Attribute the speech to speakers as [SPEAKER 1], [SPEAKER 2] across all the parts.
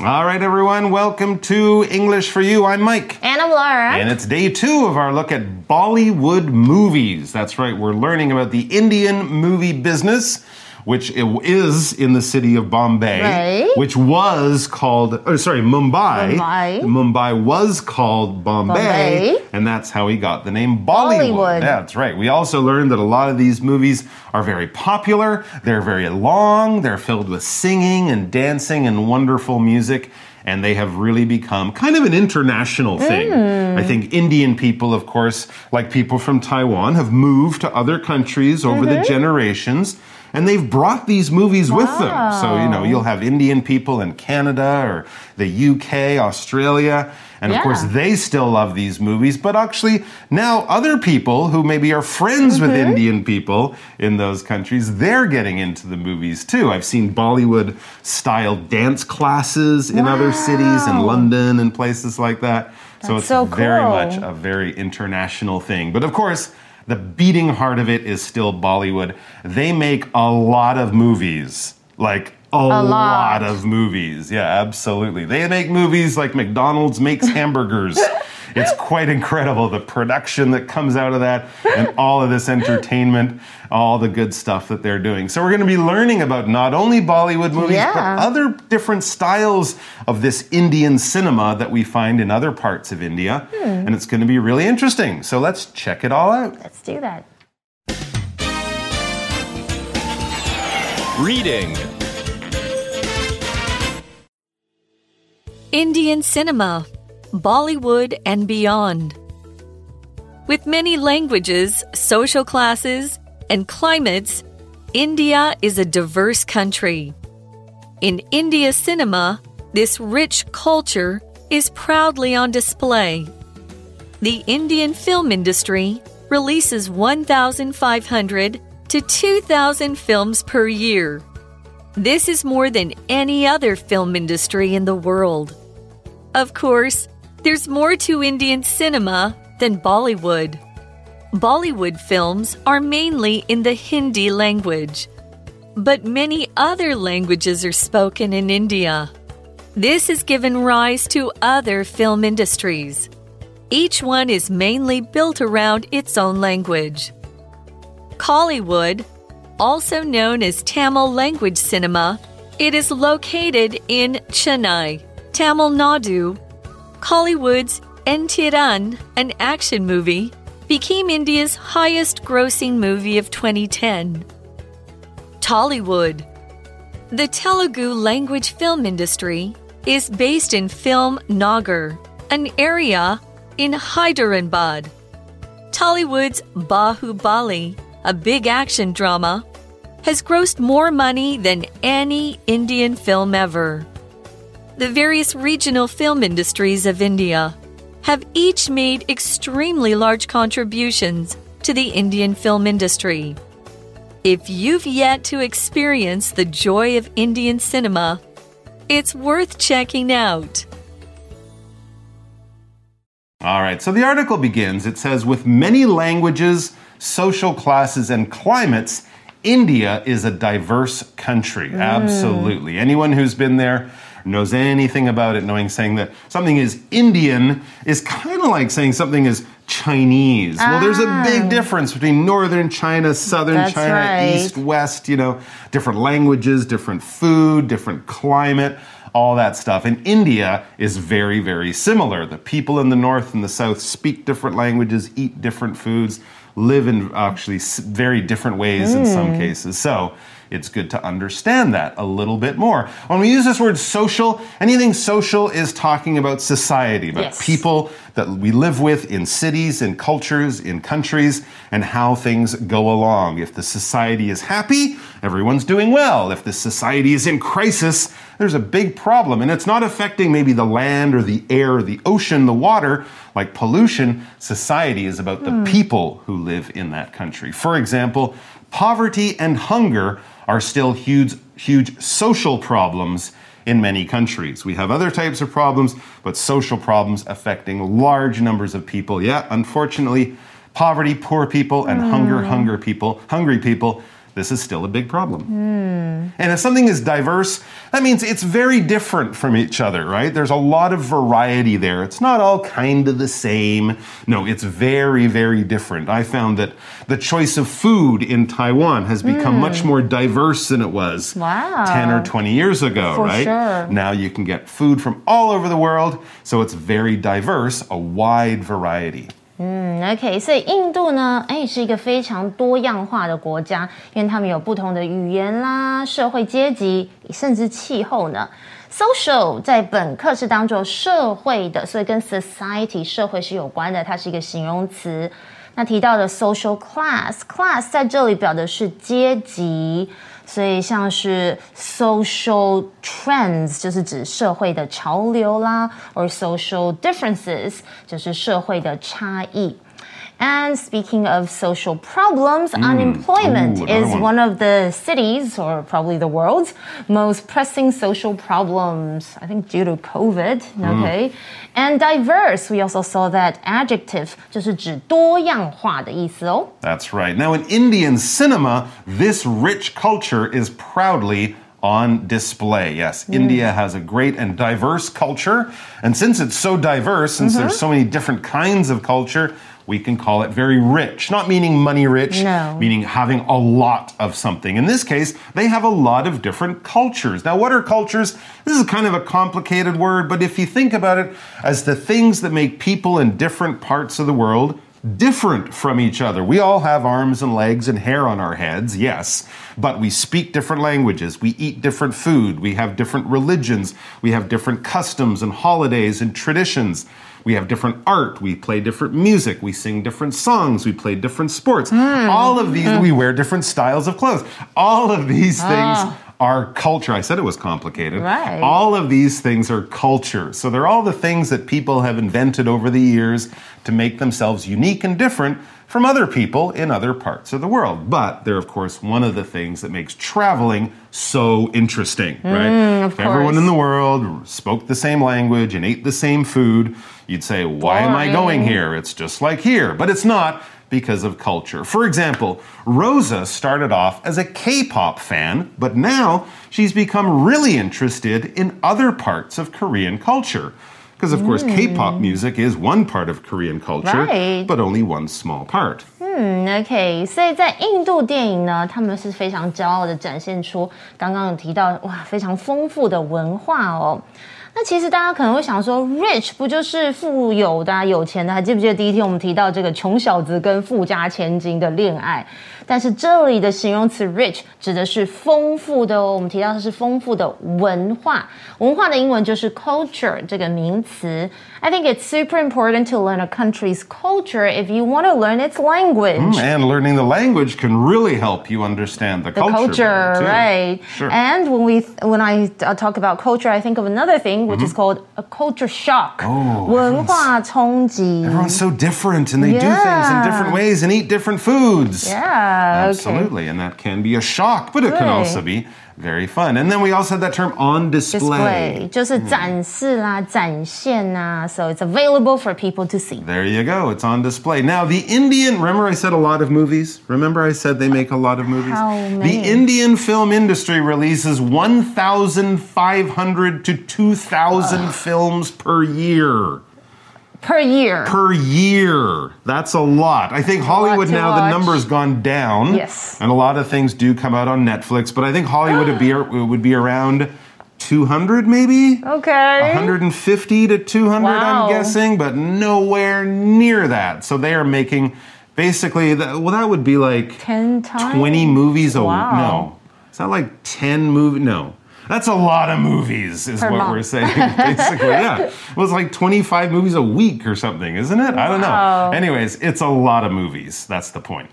[SPEAKER 1] All right, everyone, welcome to English for You. I'm Mike.
[SPEAKER 2] And I'm Laura.
[SPEAKER 1] And it's day two of our look at Bollywood movies. That's right, we're learning about the Indian movie business which is in the city of Bombay,
[SPEAKER 2] right.
[SPEAKER 1] which was called, oh, sorry, Mumbai.
[SPEAKER 2] Mumbai.
[SPEAKER 1] Mumbai was called Bombay,
[SPEAKER 2] Bombay,
[SPEAKER 1] and that's how he got the name Bollywood.
[SPEAKER 2] Bollywood.
[SPEAKER 1] That's right. We also learned that a lot of these movies are very popular, they're very long, they're filled with singing and dancing and wonderful music and they have really become kind of an international thing. Mm. I think Indian people, of course, like people from Taiwan, have moved to other countries over mm -hmm. the mm-hmm. generations and they've brought these movies wow. with them. So, you know, you'll have Indian people in Canada or the UK, Australia. And of course, they still love these movies, but actually, now other people who maybe are friends mm-hmm. with Indian people in those countries, they're getting into the movies too. I've seen Bollywood style dance classes in wow. other cities, in London and places like that.
[SPEAKER 2] That's
[SPEAKER 1] so it's
[SPEAKER 2] so
[SPEAKER 1] very much a very international thing. But of course, the beating heart of it is still Bollywood. They make a lot of movies. Like a, a lot. lot. of movies. Yeah, absolutely. They make movies like McDonald's makes hamburgers. It's quite incredible the production that comes out of that and all of this entertainment, all the good stuff that they're doing. So we're going to be learning about not only Bollywood movies
[SPEAKER 2] yeah.
[SPEAKER 1] but other different styles of this Indian cinema that we find in other parts of India. Hmm. And it's going to be really interesting. So let's check it all out.
[SPEAKER 2] Let's do that.
[SPEAKER 3] Reading
[SPEAKER 4] Indian cinema, Bollywood, and beyond. With many languages, social classes, and climates, India is a diverse country. In India cinema, this rich culture is proudly on display. The Indian film industry releases 1,500 to 2,000 films per year. This is more than any other film industry in the world. Of course, there's more to Indian cinema than Bollywood. Bollywood films are mainly in the Hindi language, but many other languages are spoken in India. This has given rise to other film industries. Each one is mainly built around its own language. Kollywood, also known as Tamil language cinema, it is located in Chennai. Tamil Nadu, Kollywood's Enthiran, an action movie, became India's highest grossing movie of 2010. Tollywood. The Telugu language film industry is based in Film Nagar, an area in Hyderabad. Tollywood's Bahubali, a big action drama, has grossed more money than any Indian film ever the various regional film industries of India have each made extremely large contributions to the Indian film industry. If you've yet to experience the joy of Indian cinema, it's worth checking out.
[SPEAKER 1] All right, so the article begins. It says, with many languages, social classes, and climates, India is a diverse country. Mm. Absolutely. Anyone who's been there knows anything about it, knowing saying that something is Indian is kind of like saying something is Chinese. Ah. Well, there's a big ah. difference between northern China, southern
[SPEAKER 2] That's
[SPEAKER 1] China,
[SPEAKER 2] right.
[SPEAKER 1] east, west, you know, different languages, different food, different climate all that stuff. And India is very, very similar. The people in the north and the south speak different languages, eat different foods, live in actually very different ways mm. in some hmm. cases. So it's good to understand that a little bit more. When we use this word social, anything social is talking about society, about
[SPEAKER 2] yes.
[SPEAKER 1] people that we live with in cities, in cultures, in countries, and how things go along. If the society is happy, everyone's doing well. If the society is in crisis, there's a big problem. And it's not affecting maybe the land or the air or the ocean, the water, like pollution. Society is about the mm. people who live in that country. For example, poverty and hunger are still huge, huge social problems in many countries. We have other types of problems, but social problems affecting large numbers of people. Yeah, unfortunately, poverty, poor people, and mm. hunger, hunger people, hungry people this is still a big problem. Hmm. And if something is diverse, that means it's very different from each other, right? There's a lot of variety there. It's not all kind of the same. No, it's very, very different. I found that the choice of food in Taiwan has become much hmm. more diverse than it was
[SPEAKER 2] Wow.
[SPEAKER 1] 10 or 20 years ago,
[SPEAKER 2] For
[SPEAKER 1] right?
[SPEAKER 2] sure.
[SPEAKER 1] Now you can get food from all over the world, so it's very diverse, a wide variety.
[SPEAKER 2] 嗯，OK，所以印度呢，哎，是一个非常多样化的国家，因为他们有不同的语言啦、社会阶级，甚至气候呢。Social 在本课是当做社会的，所以跟 society 社会是有关的，它是一个形容词。那提到的 social class，class 在这里表的是阶级，所以像是 social trends 就是指社会的潮流啦，or social differences 就是社会的差异。And speaking of social problems, unemployment
[SPEAKER 1] Ooh, another
[SPEAKER 2] is
[SPEAKER 1] one.
[SPEAKER 2] one of the cities, or probably the world's, most pressing social problems. I think due to COVID. Okay, and diverse. We also saw that adjective 就是指多样化的意思哦。
[SPEAKER 1] That's right. Now, in Indian cinema, this rich culture is proudly on display. Yes, India has a great and diverse culture. And since it's so diverse, since there's so many different kinds of culture, we can call it very rich. Not meaning money rich,
[SPEAKER 2] No.
[SPEAKER 1] meaning having a lot of something. In this case, they have a lot of different cultures. Now, what are cultures? This is kind of a complicated word, but if you think about it as the things that make people in different parts of the world different from each other. We all have arms and legs and hair on our heads, yes, but we speak different languages, we eat different food, we have different religions, we have different customs and holidays and traditions. We have different art, we play different music, we sing different songs, we play different sports. Hmm. All of these, we wear different styles of clothes. All of these ah. things are culture. I said it was complicated.
[SPEAKER 2] Right.
[SPEAKER 1] All of these things are culture. So they're all the things that people have invented over the years to make themselves unique and different from other people in other parts of the world. But they're, of course, one of the things that makes traveling so interesting, mm, right? if everyone
[SPEAKER 2] course.
[SPEAKER 1] in the world spoke the same language and ate the same food, you'd say, Why am I going here? It's just like here. But it's not because of culture. For example, Rosa started off as a K pop fan, but now she's become really interested in other parts of Korean culture. Because, of course, K pop music is one part of Korean culture,
[SPEAKER 2] Right.
[SPEAKER 1] but only one small part.
[SPEAKER 2] 嗯，OK，所以在印度电影呢，他们是非常骄傲的展现出刚刚有提到哇非常丰富的文化哦。那其实大家可能会想说，rich 不就是富有的、啊、有钱的？还记不记得第一天我们提到这个穷小子跟富家千金的恋爱？但是这里的形容词 rich 指的是丰富的哦。我们提到的是丰富的文化，文化的英文就是 culture 这个名词。I think it's super important to learn a country's culture if you want to learn its language.
[SPEAKER 1] And learning the language can really help you understand the,
[SPEAKER 2] the
[SPEAKER 1] culture.
[SPEAKER 2] culture,
[SPEAKER 1] better, too.
[SPEAKER 2] right?
[SPEAKER 1] Sure.
[SPEAKER 2] And when we when I uh, talk about culture, I think of another thing which is called a culture shock.
[SPEAKER 1] Oh,
[SPEAKER 2] 文化冲击。
[SPEAKER 1] Everyone's so different and they do things in different
[SPEAKER 2] Yeah.
[SPEAKER 1] ways and eat different foods.
[SPEAKER 2] Yeah, okay.
[SPEAKER 1] Absolutely. And that can be a shock, but it can
[SPEAKER 2] Right.
[SPEAKER 1] also be very fun. And then we also had that term on display.
[SPEAKER 2] Display 就是展示啦、展现呐，so it's available for people to see.
[SPEAKER 1] There you go. It's on display. Now, the Indian, remember I said a lot of movies? Remember I said they make a lot of movies?
[SPEAKER 2] How
[SPEAKER 1] The
[SPEAKER 2] many?
[SPEAKER 1] Indian film industry releases 1,500 to 2,000 films per year.
[SPEAKER 2] Per year.
[SPEAKER 1] per year. That's a lot. I think Hollywood now the number's gone down.
[SPEAKER 2] Yes.
[SPEAKER 1] And a lot of things do come out on Netflix, but I think Hollywood would be would be around 200 maybe.
[SPEAKER 2] okay.
[SPEAKER 1] 150 to 200
[SPEAKER 2] Wow.
[SPEAKER 1] I'm guessing, but nowhere near that. So they are making basically that, well that would be like
[SPEAKER 2] 10 times.
[SPEAKER 1] 20 movies a
[SPEAKER 2] Wow.
[SPEAKER 1] no. Is that like 10 movies? No. That's a lot of movies, is
[SPEAKER 2] Per
[SPEAKER 1] what
[SPEAKER 2] month.
[SPEAKER 1] we're saying. Basically, yeah. It was like 25 movies a week or something, isn't it? I don't know.
[SPEAKER 2] Wow.
[SPEAKER 1] Anyways, it's a lot of movies. That's the point.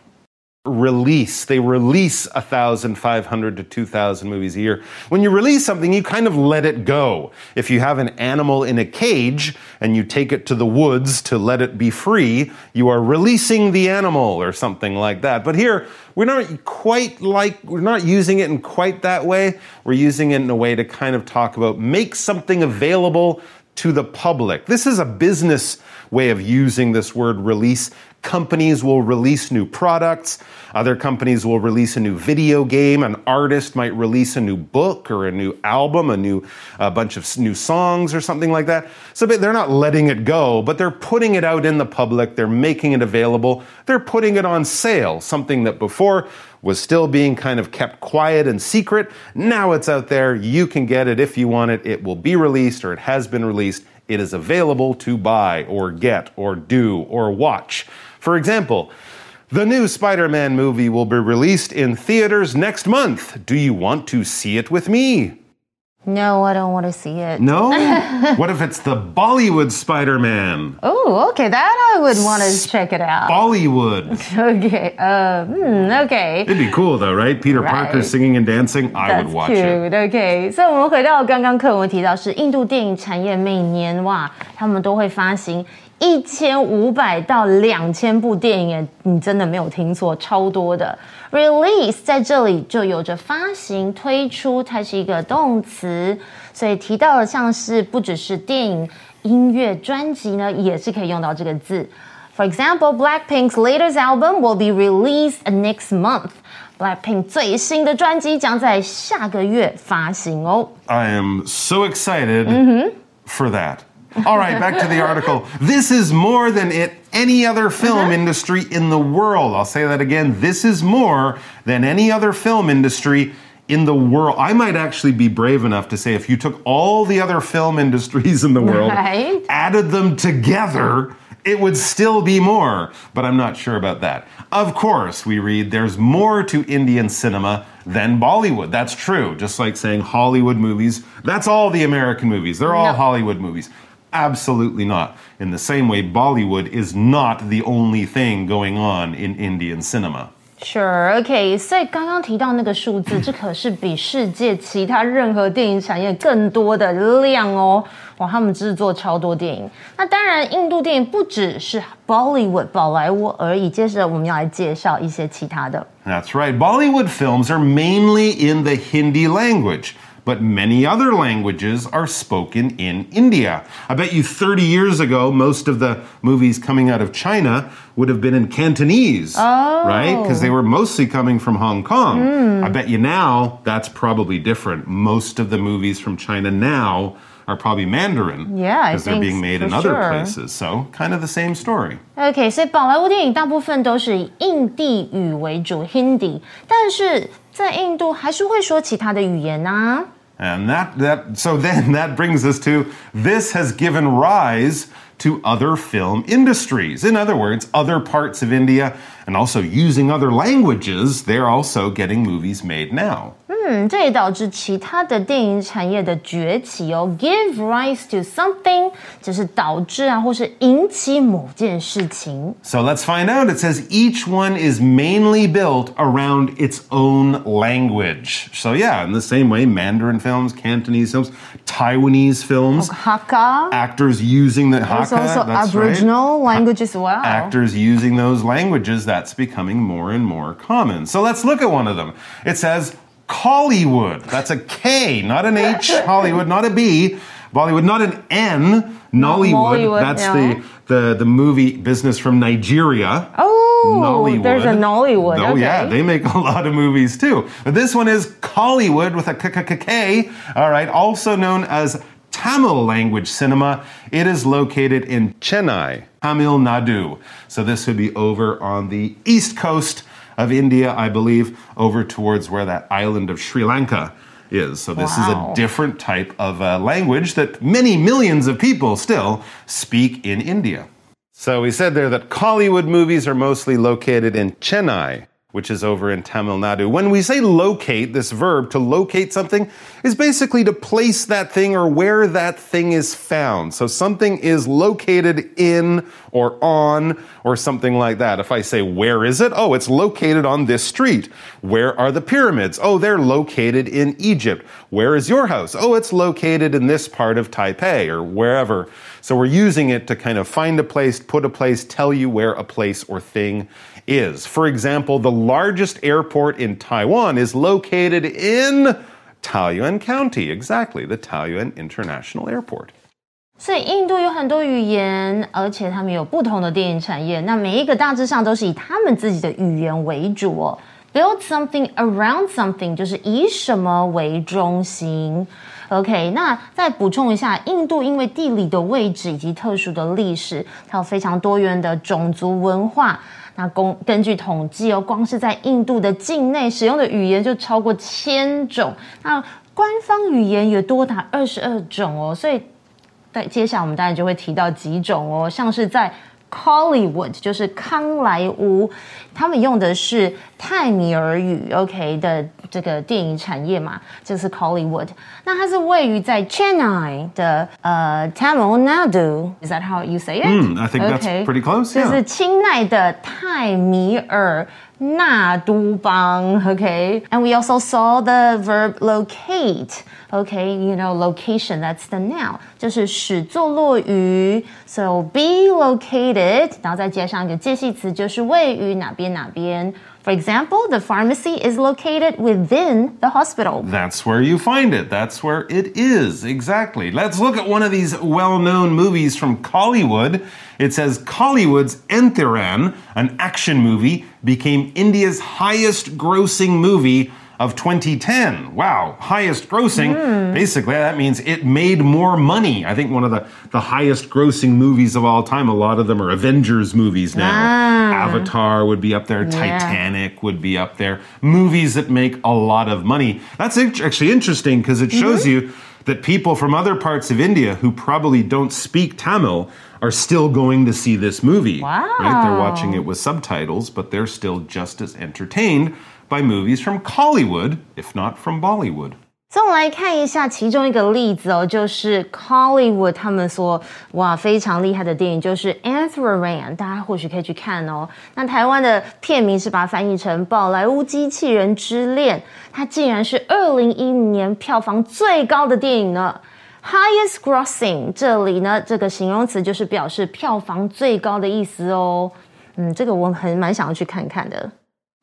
[SPEAKER 1] Release. They release 1,500 to 2,000 movies a year. When you release something, you kind of let it go. If you have an animal in a cage and you take it to the woods to let it be free, you are releasing the animal or something like that. But here, we're not quite like, we're not using it in quite that way. We're using it in a way to kind of talk about make something available to the public. This is a business way of using this word release Companies will release new products. Other companies will release a new video game. An artist might release a new book or a new album, a new a bunch of new songs or something like that. So they're not letting it go, but they're putting it out in the public. They're making it available. They're putting it on sale, something that before was still being kind of kept quiet and secret. Now it's out there. You can get it if you want it. It will be released or it has been released. It is available to buy or get or do or watch. For example, the new Spider Man movie will be released in theaters next month. Do you want to see it with me?
[SPEAKER 2] No, I don't want to see it.
[SPEAKER 1] No? what if it's the Bollywood Spider Man?
[SPEAKER 2] Oh, okay, that I would want to check it out.
[SPEAKER 1] Bollywood.
[SPEAKER 2] Okay, uh, hmm, okay.
[SPEAKER 1] It'd be cool though, right? Peter Parker
[SPEAKER 2] Right.
[SPEAKER 1] singing and dancing. I
[SPEAKER 2] That's
[SPEAKER 1] would watch it.
[SPEAKER 2] cute. OK，所以我们回到刚刚课文提到，是印度电影产业每年哇，他们都会发行 一千五百到两千部电影，耶，你真的没有听错，超多的。Release 在这里就有着发行、推出，它是一个动词，所以提到了像是不只是电影、音乐、专辑呢，也是可以用到这个字。For example, Blackpink's latest album will be released next month. Blackpink 最新的专辑将在下个月发行哦。
[SPEAKER 1] I am so excited
[SPEAKER 2] Mm-hmm.
[SPEAKER 1] for that. All right, back to the article. This is more than it any other film
[SPEAKER 2] Uh-huh.
[SPEAKER 1] industry in the world. I'll say that again. This is more than any other film industry in the world. I might actually be brave enough to say if you took all the other film industries in the world,
[SPEAKER 2] Right.
[SPEAKER 1] added them together, it would still be more, but I'm not sure about that. Of course, we read there's more to Indian cinema than Bollywood. That's true. Just like saying Hollywood movies, that's all the American movies. They're all
[SPEAKER 2] No.
[SPEAKER 1] Hollywood movies. Absolutely not. In the same way, Bollywood is not the only thing going on in Indian cinema.
[SPEAKER 2] Sure, OK。所以刚刚提到那个数字，这可是比世界其他任何电影产业更多的量哦。哇，他们制作超多电影。那当然，印度电影不只是 Bollywood 宝莱坞而已。接着我们要来介绍一些其他的。
[SPEAKER 1] That's right. Bollywood films are mainly in the Hindi language, but many other languages are spoken in India. I bet you 30 years ago, most of the movies coming out of China would have been in Cantonese, oh. right? Because they were mostly coming from Hong Kong. Hmm. I bet you now that's probably different. Most of the movies from China now are probably Mandarin
[SPEAKER 2] Yeah, I
[SPEAKER 1] because they're
[SPEAKER 2] think
[SPEAKER 1] being made
[SPEAKER 2] for
[SPEAKER 1] in other
[SPEAKER 2] sure.
[SPEAKER 1] places. So, kind of the same story.
[SPEAKER 2] OK，所以宝莱坞电影大部分都是以印地语为主 （Hindi），但是在印度还是会说其他的语言啊。
[SPEAKER 1] And that that so then that brings us to this has given rise to other film industries. In other words, other parts of India and also using other languages, they're also getting movies made now.
[SPEAKER 2] 嗯，这也导致其他的电影产业的崛起哦。Give rise to something 就是导致啊，或是引起某件事情。
[SPEAKER 1] So let's find out. It says each one is mainly built around its own language. So yeah, in the same way, Mandarin films, Cantonese films, Taiwanese films,
[SPEAKER 2] Hakka
[SPEAKER 1] actors using the
[SPEAKER 2] is
[SPEAKER 1] Hakka.
[SPEAKER 2] also
[SPEAKER 1] that's right.
[SPEAKER 2] Aboriginal language as well.
[SPEAKER 1] actors using those languages, that's becoming more and more common. So let's look at one of them. It says Kollywood. That's a K, not an H. Hollywood, not a B. Bollywood, not an N. Nollywood. That's
[SPEAKER 2] no.
[SPEAKER 1] the, the the movie business from Nigeria.
[SPEAKER 2] Oh,
[SPEAKER 1] Nollywood.
[SPEAKER 2] there's a Nollywood.
[SPEAKER 1] Oh
[SPEAKER 2] okay.
[SPEAKER 1] yeah, they make a lot of movies too. But this one is Kollywood with a k k k k. All right, also known as Tamil language cinema. It is located in Chennai, Tamil Nadu. So this would be over on the east coast of India, I believe, over towards where that island of Sri Lanka is. So this is a different type of uh, language that many millions of people still speak in India. So we said there that Kollywood movies are mostly located in Chennai, which is over in Tamil Nadu. When we say locate, this verb to locate something is basically to place that thing or where that thing is found. So something is located in or on or something like that. If I say, where is it? Oh, it's located on this street. Where are the pyramids? Oh, they're located in Egypt. Where is your house? Oh, it's located in this part of Taipei or wherever. So we're using it to kind of find a place, put a place, tell you where a place or thing is. For example, the largest airport in Taiwan is located in Taoyuan County. Exactly, the Taoyuan International Airport.
[SPEAKER 2] 所以印度有很多语言，而且他们有不同的电影产业。那每一个大致上都是以他们自己的语言为主哦。Build something around something 就是以什么为中心。 OK，那再补充一下，印度因为地理的位置以及特殊的历史，它有非常多元的种族文化。那公根据统计哦，光是在印度的境内使用的语言就超过千种，那官方语言也多达二十二种哦。所以，在接下来我们当然就会提到几种哦，像是在。Hollywood 就是康莱坞，他们用的是泰米尔语，OK 的这个电影产业嘛，就是 Hollywood。那它是位于在 Chennai 的呃 Tamil Nadu，Is that how you say it?
[SPEAKER 1] 嗯，I think that's pretty close.
[SPEAKER 2] 就是清奈的泰米尔。纳都邦，OK。And we also saw the verb locate. Okay, you know, location, that's the noun. 就是使作落于，so be located，然后再加上一个介系词，就是位于哪边哪边。 for example, the pharmacy is located within the hospital.
[SPEAKER 1] That's where you find it. That's where it is. Exactly. Let's look at one of these well known movies from Kollywood. It says Kollywood's Enthiran, an action movie, became India's highest grossing movie of 2010. Wow, highest grossing. Mm. Basically, that means it made more money. I think one of the, the highest grossing movies of all time, a lot of them are Avengers movies now. Ah. Avatar would be up there, yeah. Titanic would be up there. Movies that make a lot of money. That's actually interesting because it shows mm -hmm. you that people from other parts of India who probably don't speak Tamil are still going to see this movie.
[SPEAKER 2] Wow.
[SPEAKER 1] Right? They're watching it with subtitles, but they're still just as entertained by movies from Kollywood, if not from Bollywood.
[SPEAKER 2] 再我们来看一下其中一个例子哦，就是 Collywood 他们说哇非常厉害的电影就是 Anthraran，大家或许可以去看哦。那台湾的片名是把它翻译成《宝莱坞机器人之恋》，它竟然是二零一五年票房最高的电影呢。Highest grossing，这里呢这个形容词就是表示票房最高的意思哦。嗯，这个我很蛮想要去看看的。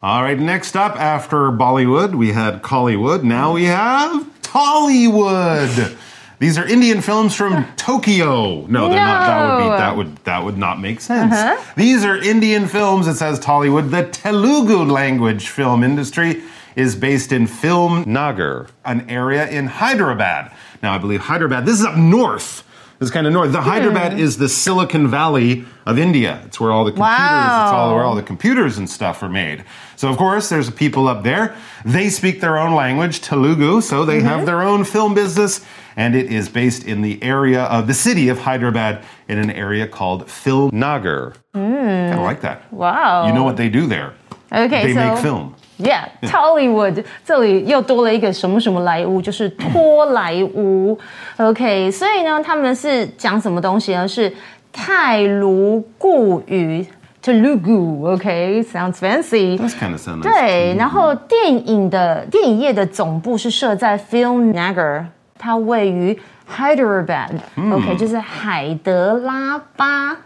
[SPEAKER 1] All right, next up after Bollywood, we had Kollywood. Now we have Tollywood. These are Indian films from Tokyo. No, they're no. not. That would be that would that would not make sense. Uh -huh. These are Indian films. It says Tollywood. The Telugu language film industry is based in Film Nagar, an area in Hyderabad. Now, I believe Hyderabad. This is up north. This is kind of north. The Hyderabad hmm. is the Silicon Valley of India. It's where all the computers, wow. it's all where all the computers and stuff are made. So of course, there's people up there. They speak their own language, Telugu, so they mm -hmm. have their own film business, and it is based in the area of the city of Hyderabad in an area called Film Nagar. Mm. Kind of like that.
[SPEAKER 2] Wow.
[SPEAKER 1] You know what they do there?
[SPEAKER 2] Okay,
[SPEAKER 1] they
[SPEAKER 2] so
[SPEAKER 1] make film.
[SPEAKER 2] Yeah，Tollywood 这里又多了一个什么什么莱坞，就是托莱坞。OK，所以呢，他们是讲什么东西呢？是泰卢固语 Telugu。OK，sounds fancy。
[SPEAKER 1] That's kind of sounds.
[SPEAKER 2] 对，然后电影的电影业的总部是设在 Film Nagar，它位于 Hyderabad。OK，就是海德拉巴。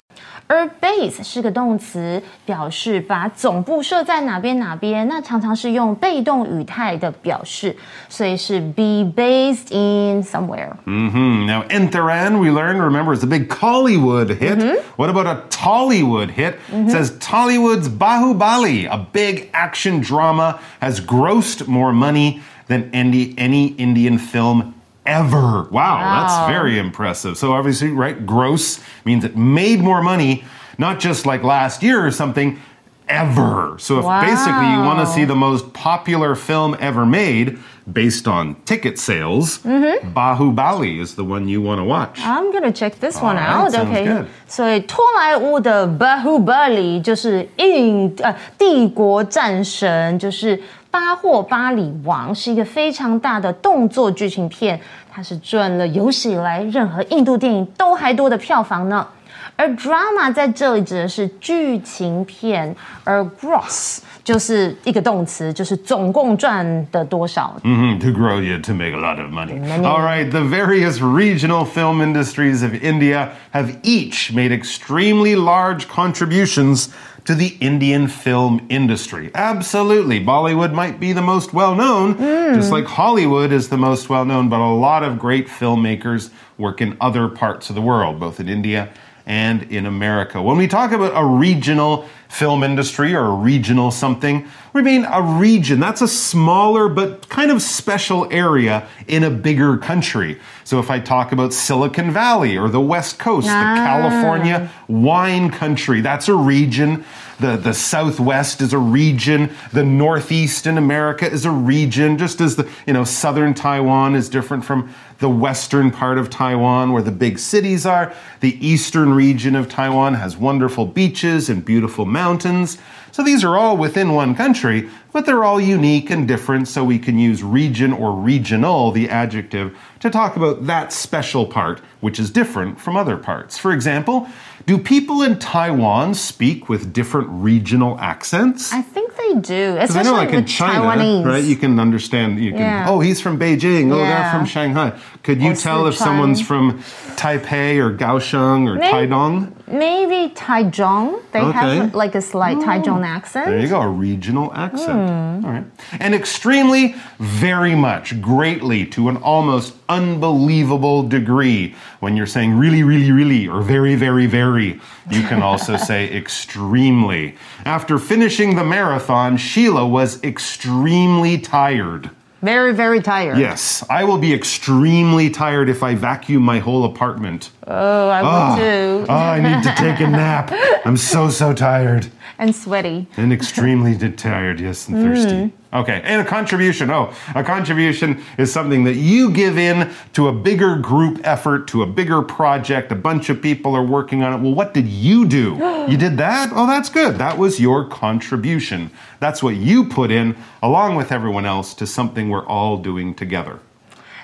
[SPEAKER 2] 而 base 是个动词，表示把总部设在哪边哪边，那常常是用被动语态的表示，所以是 be based in somewhere.
[SPEAKER 1] Mm-hmm. Now, Enthiran, we learned, remember, it's a big Collywood hit. Mm-hmm. What about a Tollywood hit? Mm-hmm. It says Tollywood's Bahubali, a big action drama, has grossed more money than any, any Indian film ever. Wow, wow, that's very impressive. So obviously, right, gross means it made more money, not just like last year or something, ever. So if wow. basically you want to see the most popular film ever made based on ticket sales, mm-hmm. Bahubali is the one you want to watch.
[SPEAKER 2] I'm gonna check this one out.
[SPEAKER 1] Okay. Good.
[SPEAKER 2] 所以托莱坞的 Bahubali 就是印呃帝国战神，就是 巴霍巴里王是一个非常大的动作剧情片，它是赚了有史以来任何印度电影都还多的票房呢。而 drama 在这里指的是剧情片，而 gross 就是一个动词，就是总共赚的多少。
[SPEAKER 1] Mhm, to grow you to make a lot of. Money. All right, the various regional film industries of India have each made extremely large contributions to the Indian film industry. Absolutely. Bollywood might be the most well known, hmm. just like Hollywood is the most well known, but a lot of great filmmakers work in other parts of the world, both in India and in America. When we talk about a regional film industry or a regional something, we mean a region. That's a smaller but kind of special area in a bigger country. So if I talk about Silicon Valley or the West Coast, the ah. California wine country, that's a region. The, the Southwest is a region. The Northeast in America is a region, just as the, you know, Southern Taiwan is different from the western part of Taiwan where the big cities are. The eastern region of Taiwan has wonderful beaches and beautiful mountains. So these are all within one country, but they're all unique and different, so we can use region or regional, the adjective, to talk about that special part, which is different from other parts. For example, do people in Taiwan speak with different regional accents?
[SPEAKER 2] I think they do,
[SPEAKER 1] Because I
[SPEAKER 2] especially
[SPEAKER 1] know, like in China,
[SPEAKER 2] Taiwanese.
[SPEAKER 1] right? You can understand. You can.
[SPEAKER 2] Yeah.
[SPEAKER 1] Oh, he's from Beijing. Oh, they're from Shanghai. Could you
[SPEAKER 2] Or
[SPEAKER 1] tell if someone's from Taipei or Kaohsiung or Taidong?
[SPEAKER 2] Maybe Taichung. They
[SPEAKER 1] Okay. Oh.
[SPEAKER 2] have like a slight Taichung accent.
[SPEAKER 1] There you go, a regional accent.
[SPEAKER 2] Hmm.
[SPEAKER 1] All right. And extremely, very much, greatly, to an almost unbelievable degree. When you're saying really, really, really, or very, very, very, you can also say extremely. After finishing the marathon, Sheila was extremely tired.
[SPEAKER 2] Very, very tired.
[SPEAKER 1] Yes, I will be extremely tired if I vacuum my whole apartment.
[SPEAKER 2] Oh, I would ah, too.
[SPEAKER 1] Oh, I need to take a nap. I'm so, so tired.
[SPEAKER 2] and sweaty.
[SPEAKER 1] And extremely tired, yes, and thirsty. Hmm. Okay, and a contribution. Oh, a contribution is something that you give in to a bigger group effort, to a bigger project. A bunch of people are working on it. Well, what did you do? you did that? Oh, that's good. That was your contribution. That's what you put in, along with everyone else, to something we're all doing together.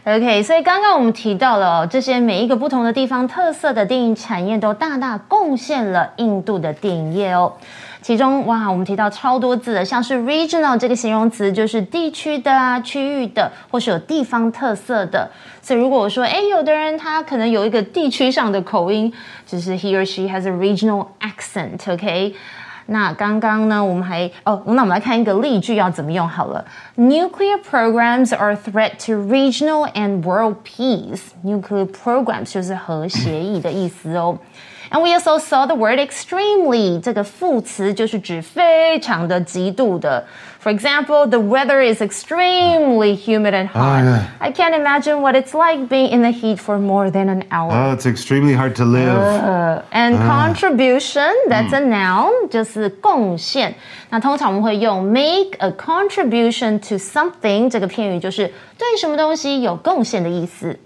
[SPEAKER 2] OK，所以刚刚我们提到了、哦、这些每一个不同的地方特色的电影产业，都大大贡献了印度的电影业哦。 其中，哇，我们提到超多字的，像是 regional 这个形容词，就是地区的啊、区域的，或是有地方特色的。所以，如果我说，哎，有的人他可能有一个地区上的口音，就是 he or she has a regional accent，OK、那刚刚呢，我们还哦，那我们来看一个例句要怎么用好了。Nuclear programs are a threat to regional and world peace. Nuclear programs 就是核协议的意思哦。And we also saw the word extremely 这个副词就是指非常的、极度的。For example, the weather is extremely humid and hot.
[SPEAKER 1] yeah.
[SPEAKER 2] I can't imagine what it's like being in the heat for more than an hour.
[SPEAKER 1] Oh, it's extremely hard to live.
[SPEAKER 2] And contribution, that's a noun，、就是贡献。那通常我们会用 make a contribution to something 这个片语，就是对什么东西有贡献的意思。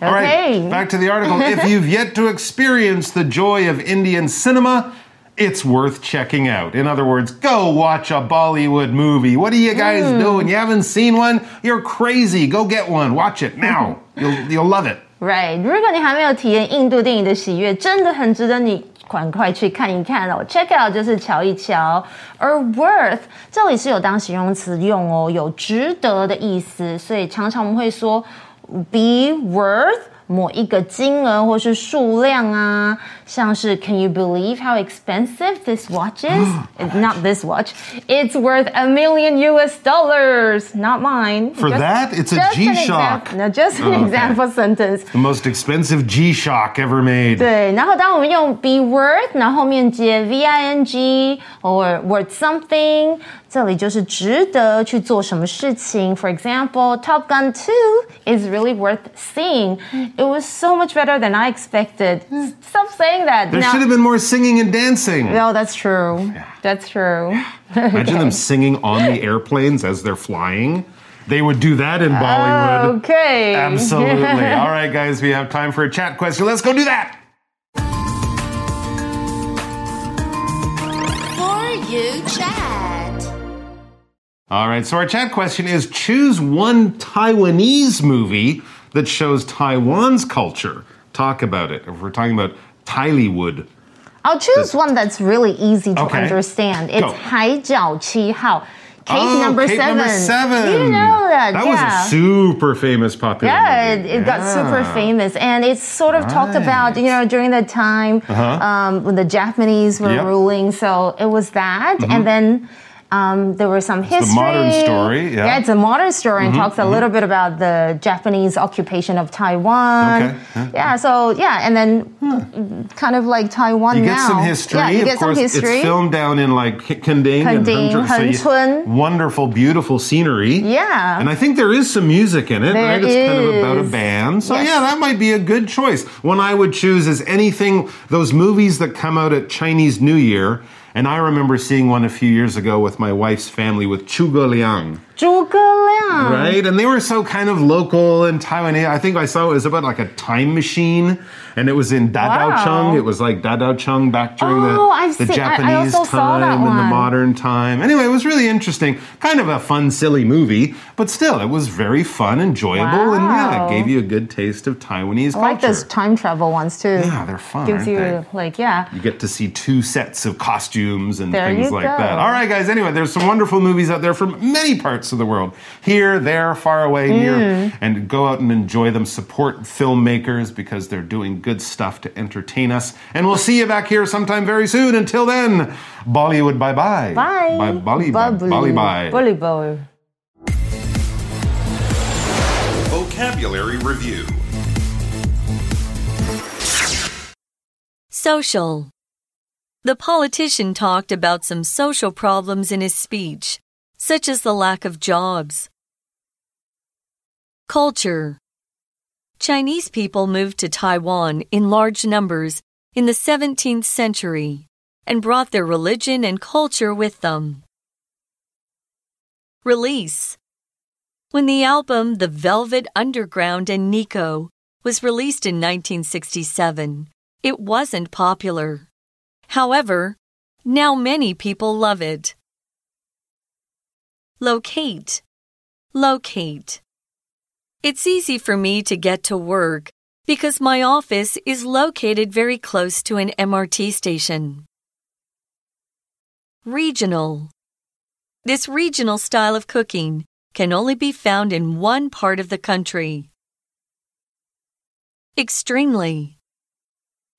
[SPEAKER 1] All right, back to the article. if you've yet to experience the joy of Indian cinema, it's worth checking out. In other words, go watch a Bollywood movie. What are you guys doing? You haven't seen one? You're crazy. Go get one. Watch it now. You'll, you'll love it.
[SPEAKER 2] Right，如果你还没有体验印度电影的喜悦，真的很值得你赶快去看一看哦。Check out 就是瞧一瞧，而 worth 这里是有当形容词用哦，有值得的意思，所以常常我们会说 be worth。某一个金额或是数量啊，像是 Can you believe how expensive this watch is? It's not this watch. It's worth a million US dollars. Not mine.
[SPEAKER 1] For that, it's a
[SPEAKER 2] just an
[SPEAKER 1] G-Shock.
[SPEAKER 2] example- No, just an
[SPEAKER 1] Okay.
[SPEAKER 2] example sentence.
[SPEAKER 1] The most expensive G Shock ever made.
[SPEAKER 2] 对，然后当我们用 be worth，然后后面接 v i n g or worth something，这里就是值得去做什么事情。For example, Top Gun 2 is really worth seeing. It was so much better than I expected. Hmm. Stop saying that.
[SPEAKER 1] There
[SPEAKER 2] now,
[SPEAKER 1] should have been more singing and dancing.
[SPEAKER 2] no, that's true. That's true.
[SPEAKER 1] Imagine them singing on the airplanes as they're flying. They would do that in Bollywood.
[SPEAKER 2] Okay.
[SPEAKER 1] Absolutely. All right, guys, we have time for a chat question. Let's go do that.
[SPEAKER 3] For you chat.
[SPEAKER 1] All right, so our chat question is choose one Taiwanese movie that shows Taiwan's culture. Talk about it. If we're talking about Thailywood.
[SPEAKER 2] I'll choose one that's really easy to
[SPEAKER 1] Okay.
[SPEAKER 2] understand. It's
[SPEAKER 1] Go.
[SPEAKER 2] 海角七号. Cake
[SPEAKER 1] Oh,
[SPEAKER 2] number
[SPEAKER 1] Cake
[SPEAKER 2] seven.
[SPEAKER 1] Number seven.
[SPEAKER 2] You know that,
[SPEAKER 1] That
[SPEAKER 2] yeah.
[SPEAKER 1] was a super famous popular
[SPEAKER 2] Yeah,
[SPEAKER 1] movie.
[SPEAKER 2] it, it got super
[SPEAKER 1] Yeah.
[SPEAKER 2] famous, and it's sort of talked about, you know, during that time um, when the Japanese were
[SPEAKER 1] Uh-huh. Yep. Mm-hmm.
[SPEAKER 2] ruling. So it was that, and then um, there was some history.
[SPEAKER 1] the modern story, yeah. Mm-hmm,
[SPEAKER 2] it's a modern story and talks a little bit about the Japanese occupation of Taiwan.
[SPEAKER 1] Okay, yeah.
[SPEAKER 2] Yeah, so yeah, and then kind of like Taiwan
[SPEAKER 1] You
[SPEAKER 2] now.
[SPEAKER 1] get some history.
[SPEAKER 2] Yeah, you
[SPEAKER 1] of
[SPEAKER 2] get
[SPEAKER 1] course,
[SPEAKER 2] some history.
[SPEAKER 1] it's filmed down in like K- Kenting, and
[SPEAKER 2] Kenting,
[SPEAKER 1] Hengchun, so you- wonderful, beautiful scenery.
[SPEAKER 2] Yeah.
[SPEAKER 1] and I think there is some music in it.
[SPEAKER 2] There
[SPEAKER 1] right? It's kind of about a band. So
[SPEAKER 2] Yes.
[SPEAKER 1] yeah, that might be a good choice. One I would choose is anything those movies that come out at Chinese New Year. And I remember seeing one a few years ago with my wife's family with Zhuge Liang.
[SPEAKER 2] Zhuge Liang.
[SPEAKER 1] Right? And they were so kind of local and Taiwanese. I think I saw it was about like a time machine and it was in Dadaocheng.
[SPEAKER 2] Wow.
[SPEAKER 1] It was like Dadaocheng back during
[SPEAKER 2] oh,
[SPEAKER 1] the, the
[SPEAKER 2] Japanese I, I
[SPEAKER 1] time and the modern time. Anyway, it was really interesting. Kind of a fun, silly movie, but still, it was very fun, enjoyable, wow. and yeah, it gave you a good taste of Taiwanese
[SPEAKER 2] I like those time travel ones too.
[SPEAKER 1] Yeah, they're fun.
[SPEAKER 2] Gives you,
[SPEAKER 1] they?
[SPEAKER 2] like, yeah.
[SPEAKER 1] You get to see two sets of costumes and
[SPEAKER 2] there
[SPEAKER 1] things like
[SPEAKER 2] go.
[SPEAKER 1] that. All right, guys. Anyway, there's some wonderful movies out there from many parts of the world. Here, there, far away,
[SPEAKER 2] Mm.
[SPEAKER 1] near, and go out and enjoy them. Support filmmakers because they're doing good stuff to entertain us. And we'll see you back here sometime very soon. Until then, Bollywood, bye bye.
[SPEAKER 2] Bye.
[SPEAKER 1] Bye, Bolly, bye,
[SPEAKER 2] Bubbly.
[SPEAKER 1] Bolly, bye.
[SPEAKER 2] Volleyball.
[SPEAKER 1] Vocabulary review.
[SPEAKER 4] Social. The politician talked about some social problems in his speech, such as the lack of jobs. Culture. Chinese people moved to Taiwan in large numbers in the 17th century and brought their religion and culture with them. Release. When the album The Velvet Underground and Nico was released in 1967, it wasn't popular. However, now many people love it. Locate. Locate. It's easy for me to get to work because my office is located very close to an MRT station. Regional. This regional style of cooking can only be found in one part of the country. Extremely.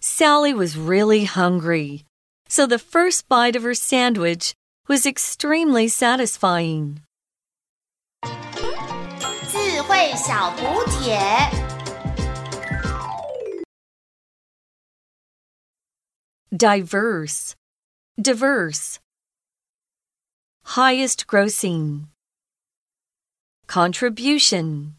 [SPEAKER 4] Sally was really hungry, so the first bite of her sandwich was extremely satisfying.
[SPEAKER 3] 智慧小补帖。
[SPEAKER 4] Diverse. Diverse. Highest grossing. Contribution.